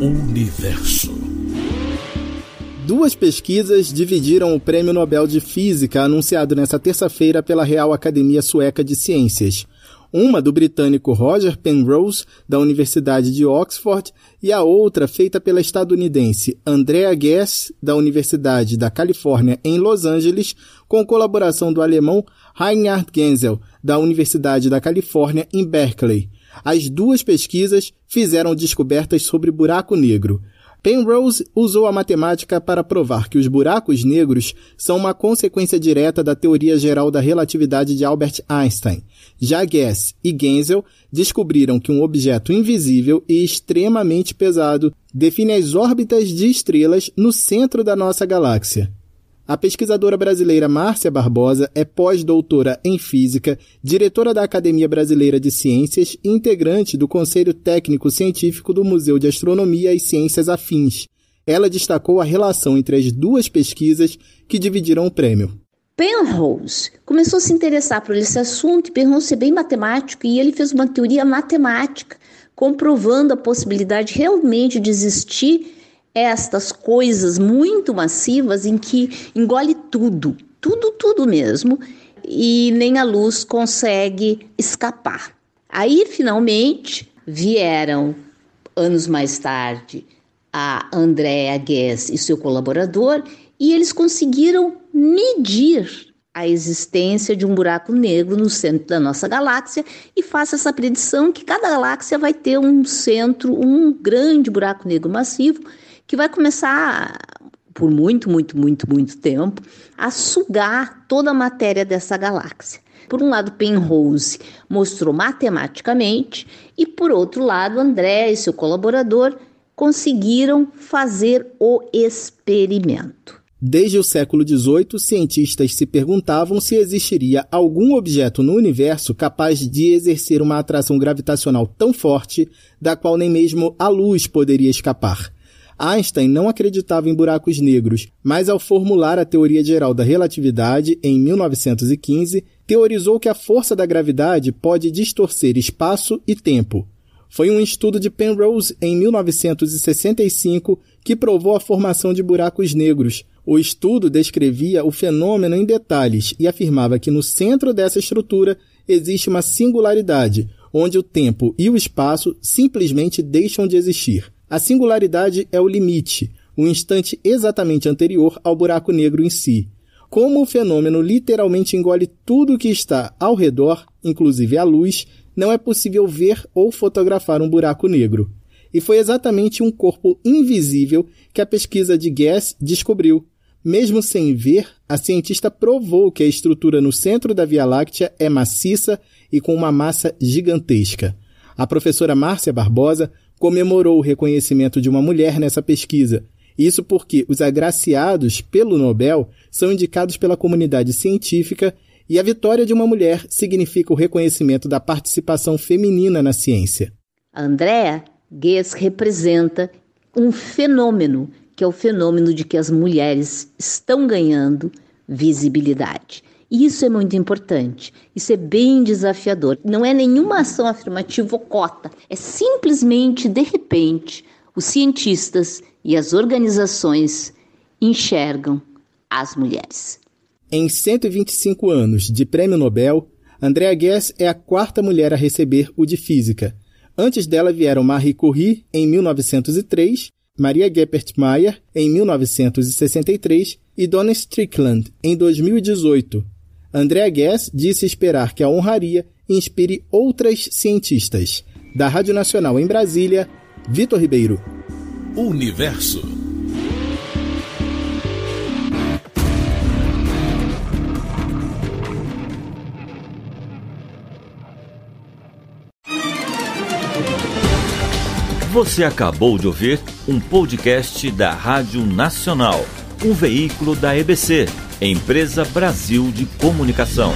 Universo. Duas pesquisas dividiram o Prêmio Nobel de Física anunciado nesta terça-feira pela Real Academia Sueca de Ciências. Uma do britânico Roger Penrose, da Universidade de Oxford, e a outra feita pela estadunidense Andrea Ghez, da Universidade da Califórnia em Los Angeles, com colaboração do alemão Reinhard Genzel, da Universidade da Califórnia em Berkeley. As duas pesquisas fizeram descobertas sobre buraco negro. Penrose usou a matemática para provar que os buracos negros são uma consequência direta da teoria geral da relatividade de Albert Einstein. Já Guess e Genzel descobriram que um objeto invisível e extremamente pesado define as órbitas de estrelas no centro da nossa galáxia. A pesquisadora brasileira Márcia Barbosa é pós-doutora em física, diretora da Academia Brasileira de Ciências e integrante do Conselho Técnico Científico do Museu de Astronomia e Ciências Afins. Ela destacou a relação entre as duas pesquisas que dividiram o prêmio. Penrose começou a se interessar por esse assunto Penrose é bem matemático e ele fez uma teoria matemática comprovando a possibilidade realmente de existir estas coisas muito massivas em que engole tudo, tudo, tudo mesmo, e nem a luz consegue escapar. Aí, finalmente, vieram, anos mais tarde, a Andrea Guess e seu colaborador, e eles conseguiram medir a existência de um buraco negro no centro da nossa galáxia e faça essa predição que cada galáxia vai ter um centro, um grande buraco negro massivo que vai começar por muito, muito, muito, muito tempo a sugar toda a matéria dessa galáxia. Por um lado, Penrose mostrou matematicamente e por outro lado, André e seu colaborador conseguiram fazer o experimento. Desde o século XVIII, cientistas se perguntavam se existiria algum objeto no universo capaz de exercer uma atração gravitacional tão forte da qual nem mesmo a luz poderia escapar. Einstein não acreditava em buracos negros, mas ao formular a teoria geral da relatividade em 1915, teorizou que a força da gravidade pode distorcer espaço e tempo. Foi um estudo de Penrose em 1965 que provou a formação de buracos negros. O estudo descrevia o fenômeno em detalhes e afirmava que no centro dessa estrutura existe uma singularidade, onde o tempo e o espaço simplesmente deixam de existir. A singularidade é o limite, o instante exatamente anterior ao buraco negro em si. Como o fenômeno literalmente engole tudo o que está ao redor, inclusive a luz, não é possível ver ou fotografar um buraco negro. E foi exatamente um corpo invisível que a pesquisa de Guess descobriu. Mesmo sem ver, a cientista provou que a estrutura no centro da Via Láctea é maciça e com uma massa gigantesca. A professora Márcia Barbosa comemorou o reconhecimento de uma mulher nessa pesquisa. Isso porque os agraciados pelo Nobel são indicados pela comunidade científica e a vitória de uma mulher significa o reconhecimento da participação feminina na ciência. Andrea Guess representa um fenômeno, que é o fenômeno de que as mulheres estão ganhando visibilidade. Isso é muito importante, isso é bem desafiador. Não é nenhuma ação afirmativa ou cota, é simplesmente, de repente, os cientistas e as organizações enxergam as mulheres. Em 125 anos de Prêmio Nobel, Andrea Guess é a quarta mulher a receber o de Física. Antes dela vieram Marie Curie, em 1903, Maria Geppert Mayer, em 1963, e Donna Strickland, em 2018. Andrea Guess disse esperar que a honraria inspire outras cientistas. Da Rádio Nacional em Brasília, Vitor Ribeiro. Universo. Você acabou de ouvir um podcast da Rádio Nacional, um veículo da EBC Empresa Brasil de Comunicação.